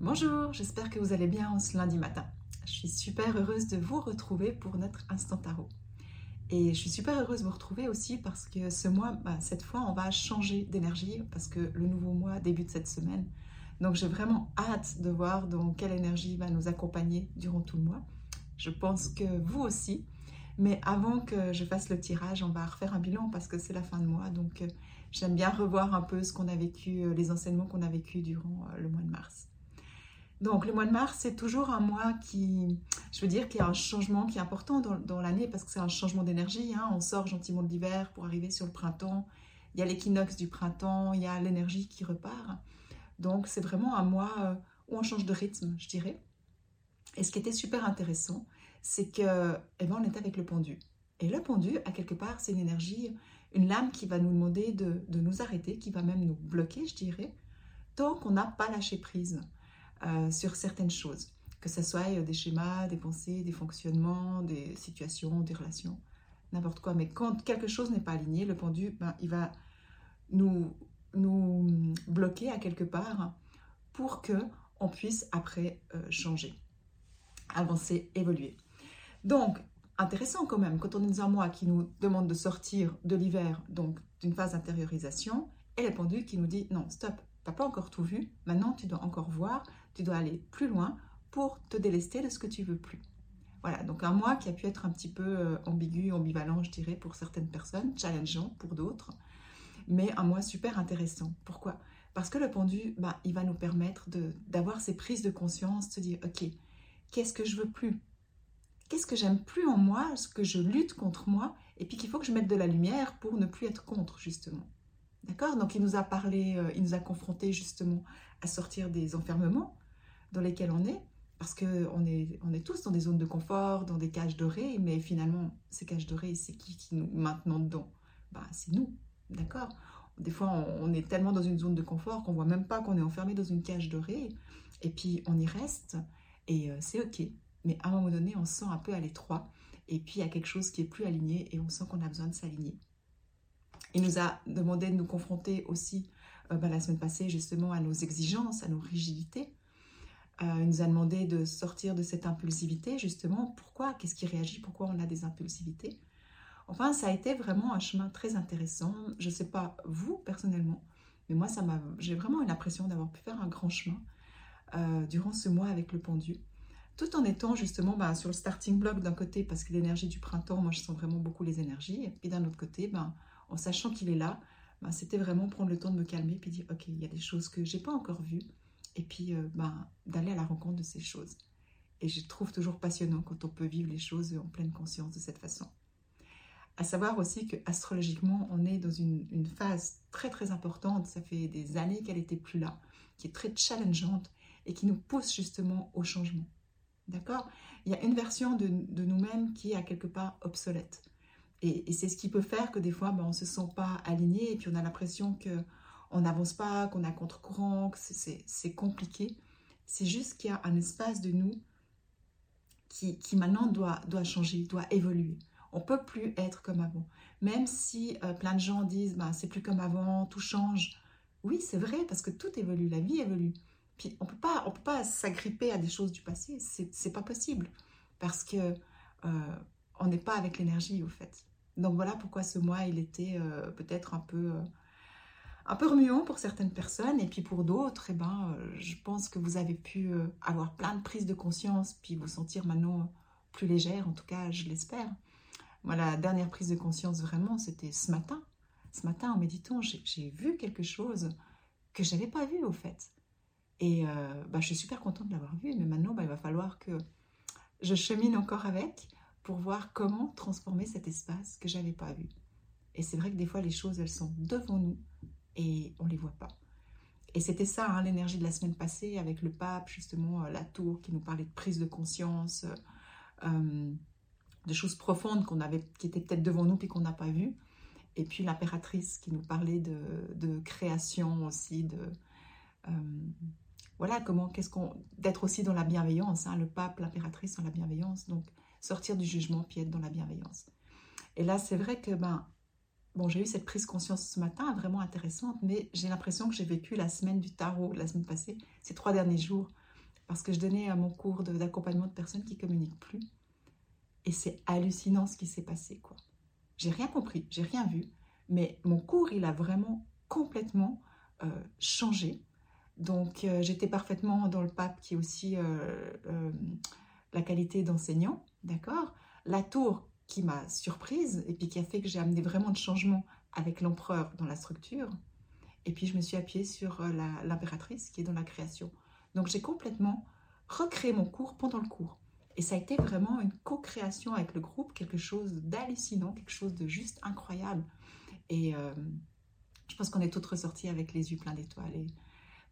Bonjour, j'espère que vous allez bien en ce lundi matin. Je suis super heureuse de vous retrouver pour notre Instant Tarot. Et je suis super heureuse de vous retrouver aussi parce que ce mois, bah, cette fois, on va changer d'énergie parce que le nouveau mois débute cette semaine. Donc j'ai vraiment hâte de voir dans quelle énergie va nous accompagner durant tout le mois. Je pense que vous aussi. Mais avant que je fasse le tirage, on va refaire un bilan parce que c'est la fin de mois. Donc euh, j'aime bien revoir un peu ce qu'on a vécu, euh, les enseignements qu'on a vécu durant euh, le mois de mars. Donc le mois de mars, c'est toujours un mois qui, je veux dire, qu'il y a un changement qui est important dans, l'année parce que c'est un changement d'énergie. Hein. On sort gentiment de l'hiver pour arriver sur le printemps. Il y a l'équinoxe du printemps, il y a l'énergie qui repart. Donc c'est vraiment un mois euh, où on change de rythme, je dirais. Et ce qui était super intéressant, c'est que, eh ben, on est avec le pendu. Et le pendu, à quelque part, c'est une énergie, une lame qui va nous demander de, de nous arrêter, qui va même nous bloquer, je dirais, tant qu'on n'a pas lâché prise. Euh, sur certaines choses, que ce soit euh, des schémas, des pensées, des fonctionnements, des situations, des relations, n'importe quoi. Mais quand quelque chose n'est pas aligné, le pendu, ben, il va nous, nous bloquer à quelque part pour que on puisse après euh, changer, avancer, évoluer. Donc, intéressant quand même, quand on est dans un mois qui nous demande de sortir de l'hiver, donc d'une phase d'intériorisation, et le pendu qui nous dit non, stop, tu n'as pas encore tout vu, maintenant tu dois encore voir, tu dois aller plus loin pour te délester de ce que tu veux plus. Voilà, donc un mois qui a pu être un petit peu euh, ambigu, ambivalent, je dirais, pour certaines personnes, challengeant pour d'autres, mais un mois super intéressant. Pourquoi? Parce que le pendu, bah, il va nous permettre d'avoir ces prises de conscience, de se dire, ok, qu'est-ce que je veux plus? Qu'est-ce que j'aime plus en moi, ce que je lutte contre moi, et puis qu'il faut que je mette de la lumière pour ne plus être contre, justement. D'accord? Donc il nous a parlé, euh, il nous a confronté justement à sortir des enfermements, dans lesquels on est, parce qu'on est, on est tous dans des zones de confort, dans des cages dorées, mais finalement, ces cages dorées, c'est qui qui nous maintenant dedans? Bah, C'est nous, d'accord? Des fois, on, est tellement dans une zone de confort qu'on voit même pas qu'on est enfermé dans une cage dorée, et puis on y reste, et euh, c'est ok. Mais à un moment donné, on se sent un peu à l'étroit, et puis il y a quelque chose qui est plus aligné, et on sent qu'on a besoin de s'aligner. Il nous a demandé de nous confronter aussi euh, bah, la semaine passée justement à nos exigences, à nos rigidités, euh, il nous a demandé de sortir de cette impulsivité, justement. Pourquoi? Qu'est-ce qui réagit? Pourquoi on a des impulsivités? Enfin, ça a été vraiment un chemin très intéressant. Je ne sais pas vous, personnellement, mais moi, ça m'a, j'ai vraiment eu l'impression d'avoir pu faire un grand chemin euh, durant ce mois avec le pendu. Tout en étant justement bah, sur le starting block d'un côté, parce que l'énergie du printemps, moi, je sens vraiment beaucoup les énergies. Et puis d'un autre côté, ben, en sachant qu'il est là, ben, c'était vraiment prendre le temps de me calmer, puis dire, OK, il y a des choses que j'ai pas encore vues et puis euh, ben, d'aller à la rencontre de ces choses. Et je trouve toujours passionnant quand on peut vivre les choses en pleine conscience de cette façon. À savoir aussi que astrologiquement, on est dans une, phase très très importante, ça fait des années qu'elle n'était plus là, qui est très challengeante et qui nous pousse justement au changement. D'accord? Il y a une version de, nous-mêmes qui est à quelque part obsolète. Et, et c'est ce qui peut faire que des fois, ben, on ne se sent pas aligné et puis on a l'impression que on n'avance pas, qu'on a contre-courant, que c'est compliqué. C'est juste qu'il y a un espace de nous qui, maintenant doit, doit changer, doit évoluer. On peut plus être comme avant. Même si euh, plein de gens disent bah, c'est plus comme avant, tout change. Oui, c'est vrai, parce que tout évolue, la vie évolue. Puis on peut pas, on peut pas s'agripper à des choses du passé, c'est pas possible. Parce que euh, on n'est pas avec l'énergie, au fait. Donc voilà pourquoi ce mois, il était euh, peut-être un peu un peu remuant pour certaines personnes et puis pour d'autres, eh ben, euh, je pense que vous avez pu euh, avoir plein de prises de conscience puis vous sentir maintenant plus légère, en tout cas je l'espère. Moi la dernière prise de conscience vraiment c'était ce matin. Ce matin en méditant j'ai vu quelque chose que je n'avais pas vu au fait. Et euh, bah, je suis super contente de l'avoir vu, mais maintenant bah, il va falloir que je chemine encore avec pour voir comment transformer cet espace que j'avais pas vu. Et c'est vrai que des fois les choses elles sont devant nous et on ne les voit pas. Et c'était ça, hein, l'énergie de la semaine passée, avec le pape, justement, euh, la tour qui nous parlait de prise de conscience, euh, euh, de choses profondes qu'on avait, qui étaient peut-être devant nous puis qu'on n'a pas vues. Et puis l'impératrice qui nous parlait de, création aussi, de voilà comment, qu'est-ce qu'on, d'être aussi dans la bienveillance. Hein, le pape, l'impératrice dans la bienveillance, donc sortir du jugement puis être dans la bienveillance. Et là, c'est vrai que ben Bon, j'ai eu cette prise conscience ce matin, vraiment intéressante, mais j'ai l'impression que j'ai vécu la semaine du tarot, la semaine passée, ces trois derniers jours, parce que je donnais à mon cours d'accompagnement de, personnes qui communiquent plus. Et c'est hallucinant ce qui s'est passé, quoi. J'ai rien compris, j'ai rien vu, mais mon cours, il a vraiment complètement euh, changé. Donc, euh, j'étais parfaitement dans le pape qui est aussi euh, la qualité d'enseignant, d'accord? La tour qui m'a surprise et puis qui a fait que j'ai amené vraiment de changements avec l'empereur dans la structure. Et puis, je me suis appuyée sur l'impératrice qui est dans la création. Donc, j'ai complètement recréé mon cours pendant le cours. Et ça a été vraiment une co-création avec le groupe, quelque chose d'hallucinant, quelque chose de juste incroyable. Et euh, je pense qu'on est toutes ressorties avec les yeux pleins d'étoiles. Et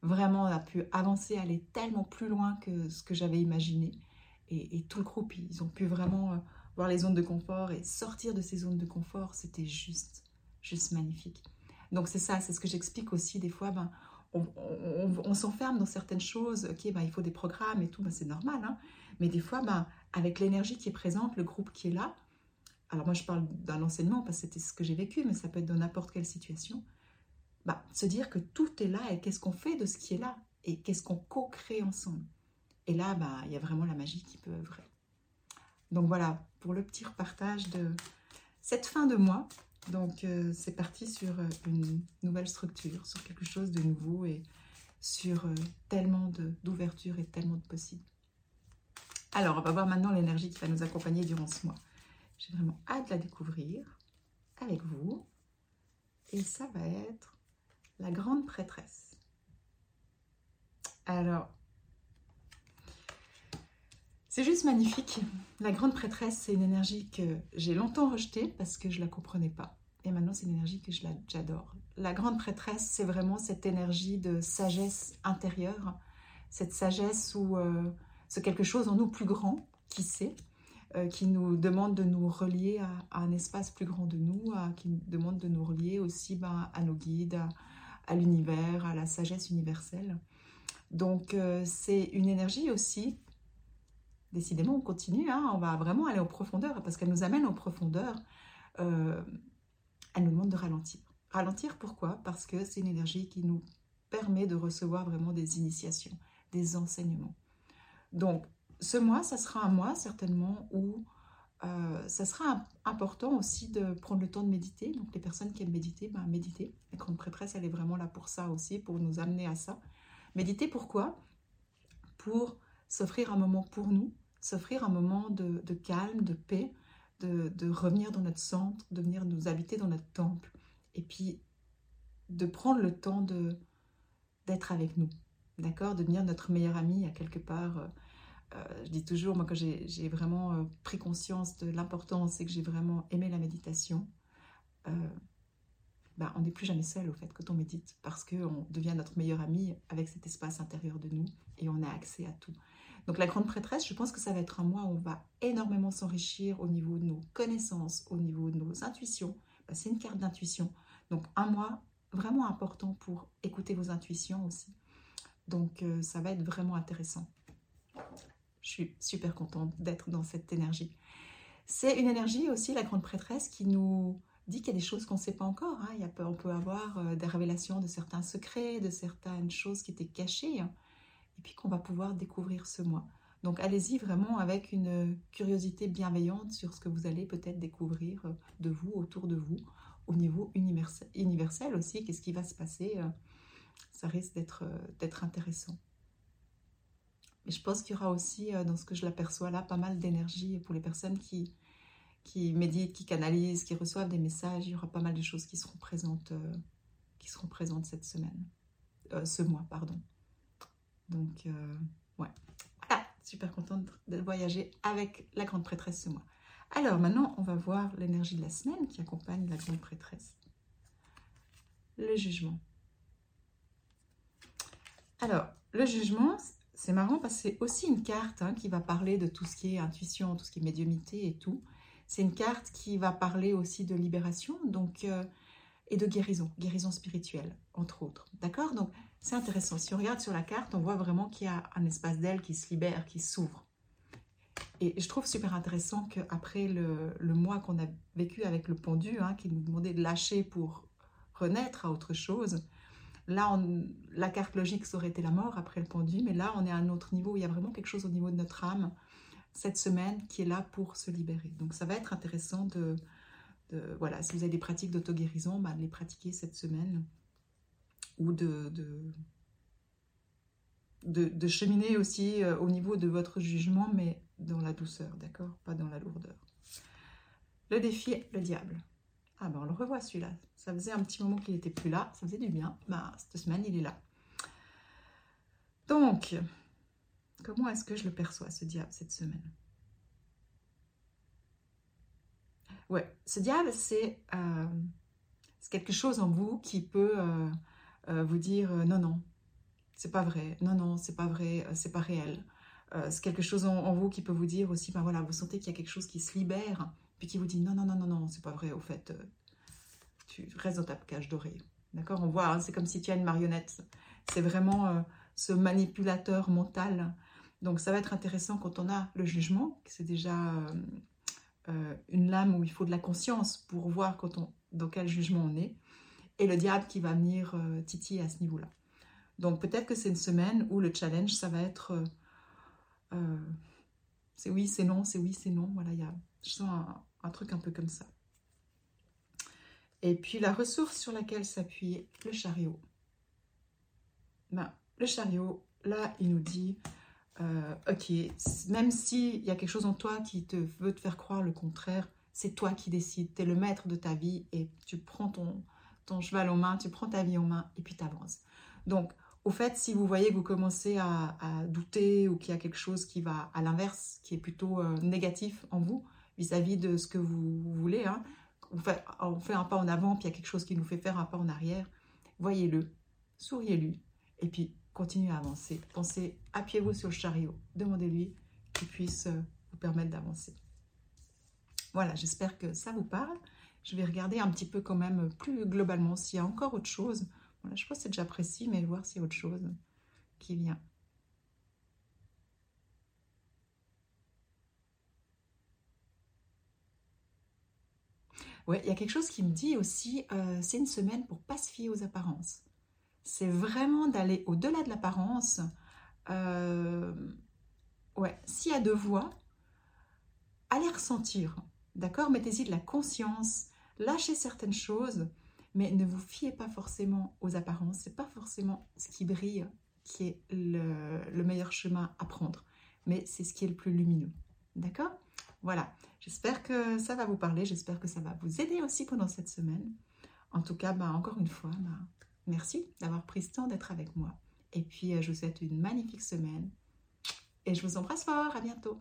vraiment, on a pu avancer, aller tellement plus loin que ce que j'avais imaginé. Et, tout le groupe, ils ont pu vraiment euh, voir les zones de confort et sortir de ces zones de confort. C'était juste, juste magnifique. Donc c'est ça, c'est ce que j'explique aussi des fois. Ben, on, s'enferme dans certaines choses. Ok, ben, il faut des programmes et tout, ben, c'est normal. Hein. Mais des fois, ben, avec l'énergie qui est présente, le groupe qui est là, alors moi je parle d'un enseignement parce que c'était ce que j'ai vécu, mais ça peut être dans n'importe quelle situation, bah, se dire que tout est là et qu'est-ce qu'on fait de ce qui est là et qu'est-ce qu'on co-crée ensemble. Et là, bah, il y a vraiment la magie qui peut œuvrer. Donc voilà, pour le petit repartage de cette fin de mois. Donc euh, c'est parti sur euh, une nouvelle structure, sur quelque chose de nouveau et sur euh, tellement d'ouverture et tellement de possibles. Alors, on va voir maintenant l'énergie qui va nous accompagner durant ce mois. J'ai vraiment hâte de la découvrir avec vous. Et ça va être la grande prêtresse. Alors, c'est juste magnifique. La grande prêtresse, c'est une énergie que j'ai longtemps rejetée parce que je la comprenais pas. Et maintenant, c'est une énergie que j'adore. La grande prêtresse, c'est vraiment cette énergie de sagesse intérieure, cette sagesse où euh, c'est quelque chose en nous plus grand qui sait, euh, qui nous demande de nous relier à, un espace plus grand de nous, qui nous demande de nous relier aussi ben, à nos guides, à, l'univers, à la sagesse universelle. Donc euh, c'est une énergie aussi, décidément on continue, hein, on va vraiment aller en profondeur, parce qu'elle nous amène en profondeur, euh, elle nous demande de ralentir. Ralentir pourquoi? Parce que c'est une énergie qui nous permet de recevoir vraiment des initiations, des enseignements. Donc ce mois, ça sera un mois certainement où euh, ça sera important aussi de prendre le temps de méditer. Donc les personnes qui aiment méditer, ben, méditer. La grande prêtresse, elle est vraiment là pour ça aussi, pour nous amener à ça. Méditer pourquoi? Pour s'offrir un moment pour nous, s'offrir un moment de, calme, de paix, de, revenir dans notre centre, de venir nous habiter dans notre temple. Et puis de prendre le temps d'être avec nous, d'accord De devenir notre meilleur ami à quelque part. Euh, euh, je dis toujours, moi, quand j'ai vraiment euh, pris conscience de l'importance et que j'ai vraiment aimé la méditation, bah, on n'est plus jamais seul, au fait, quand on médite, parce qu'on devient notre meilleur ami avec cet espace intérieur de nous et on a accès à tout. Donc, la grande prêtresse, je pense que ça va être un mois où on va énormément s'enrichir au niveau de nos connaissances, au niveau de nos intuitions. Bah, c'est une carte d'intuition. Donc, un mois vraiment important pour écouter vos intuitions aussi. Donc, ça va être vraiment intéressant je suis super contente d'être dans cette énergie. C'est une énergie aussi, la grande prêtresse, qui nous dit qu'il y a des choses qu'on ne sait pas encore. Hein. On peut avoir euh, des révélations de certains secrets, de certaines choses qui étaient cachées, hein, et puis qu'on va pouvoir découvrir ce mois. Donc allez-y vraiment avec une curiosité bienveillante sur ce que vous allez peut-être découvrir euh, de vous, autour de vous, au niveau universel aussi, qu'est-ce qui va se passer. Euh, ça risque d'être intéressant. Mais je pense qu'il y aura aussi, euh, dans ce que je l'aperçois là, pas mal d'énergie pour les personnes qui, méditent, qui canalisent, qui reçoivent des messages. Il y aura pas mal de choses qui seront présentes, euh, cette semaine, euh, ce mois, pardon. Donc, ouais. Voilà, super contente de voyager avec la grande prêtresse ce mois. Alors maintenant, on va voir l'énergie de la semaine qui accompagne la grande prêtresse. Le jugement. Alors, le jugement, c'est marrant parce que c'est aussi une carte hein, qui va parler de tout ce qui est intuition, tout ce qui est médiumité et tout. C'est une carte qui va parler aussi de libération donc, euh, et de guérison, guérison spirituelle, entre autres. D'accord? Donc, c'est intéressant. Si on regarde sur la carte, on voit vraiment qu'il y a un espace d'aile qui se libère, qui s'ouvre. Et je trouve super intéressant qu'après le, le mois qu'on a vécu avec le pendu, hein, qui nous demandait de lâcher pour renaître à autre chose, Là, la carte logique, ça aurait été la mort après le pendu, mais là, on est à un autre niveau. Il y a vraiment quelque chose au niveau de notre âme cette semaine qui est là pour se libérer. Donc, ça va être intéressant de, voilà, si vous avez des pratiques d'auto-guérison, bah, de les pratiquer cette semaine ou de, cheminer aussi euh, au niveau de votre jugement, mais dans la douceur, d'accord? Pas dans la lourdeur. Le défi, le diable. Ah ben on le revoit celui-là. Ça faisait un petit moment qu'il n'était plus là, ça faisait du bien. Bah, cette semaine, il est là. Donc, comment est-ce que je le perçois, ce diable, cette semaine? Ouais, ce diable, c'est euh, quelque chose en vous qui peut euh, vous dire non, non, c'est pas vrai, non, non, c'est pas vrai, c'est pas réel. c'est quelque chose en, vous qui peut vous dire aussi, ben voilà, vous sentez qu'il y a quelque chose qui se libère, puis qui vous dit non, non, non, non, non, c'est pas vrai, au fait, tu restes dans ta cage dorée. D'accord? On voit, hein, c'est comme si tu as une marionnette. C'est vraiment ce manipulateur mental. Donc ça va être intéressant quand on a le jugement, c'est déjà euh, une lame où il faut de la conscience pour voir quand on, dans quel jugement on est, et le diable qui va venir euh, à ce niveau-là. Donc peut-être que c'est une semaine où le challenge, ça va être euh, c'est oui, c'est non, c'est oui, c'est non. Voilà, je sens un, truc un peu comme ça. Et puis la ressource sur laquelle s'appuie le chariot. Ben, le chariot, là, il nous dit euh, ok, même s'il y a quelque chose en toi qui te veut te faire croire le contraire, c'est toi qui décides, tu es le maître de ta vie et tu prends ton, ton cheval en main, tu prends ta vie en main et puis tu avances. Donc, au fait, si vous voyez que vous commencez à, douter ou qu'il y a quelque chose qui va à l'inverse, qui est plutôt euh, négatif en vous vis-à-vis de ce que vous, voulez, hein, on, fait, on fait un pas en avant puis il y a quelque chose qui nous fait faire un pas en arrière, voyez-le, souriez-lui et puis continuez à avancer. Pensez, appuyez-vous sur le chariot, demandez-lui qu'il puisse euh, vous permettre d'avancer. Voilà, j'espère que ça vous parle. Je vais regarder un petit peu quand même plus globalement s'il y a encore autre chose. Voilà, je pense que c'est déjà précis, mais voir s'il y a autre chose qui vient. Ouais, il y a quelque chose qui me dit aussi, euh, c'est une semaine pour pas se fier aux apparences c'est vraiment d'aller au-delà de l'apparence. Euh, ouais, s'il y a deux voix, allez ressentir, d'accord Mettez-y de la conscience, lâchez certaines choses, mais ne vous fiez pas forcément aux apparences. C'est pas forcément ce qui brille qui est le, le meilleur chemin à prendre, mais c'est ce qui est le plus lumineux, d'accord? Voilà. J'espère que ça va vous parler. J'espère que ça va vous aider aussi pendant cette semaine. En tout cas, bah, encore une fois, bah, Merci d'avoir pris ce temps d'être avec moi. Et puis, euh, je vous souhaite une magnifique semaine. Et je vous embrasse fort. À bientôt.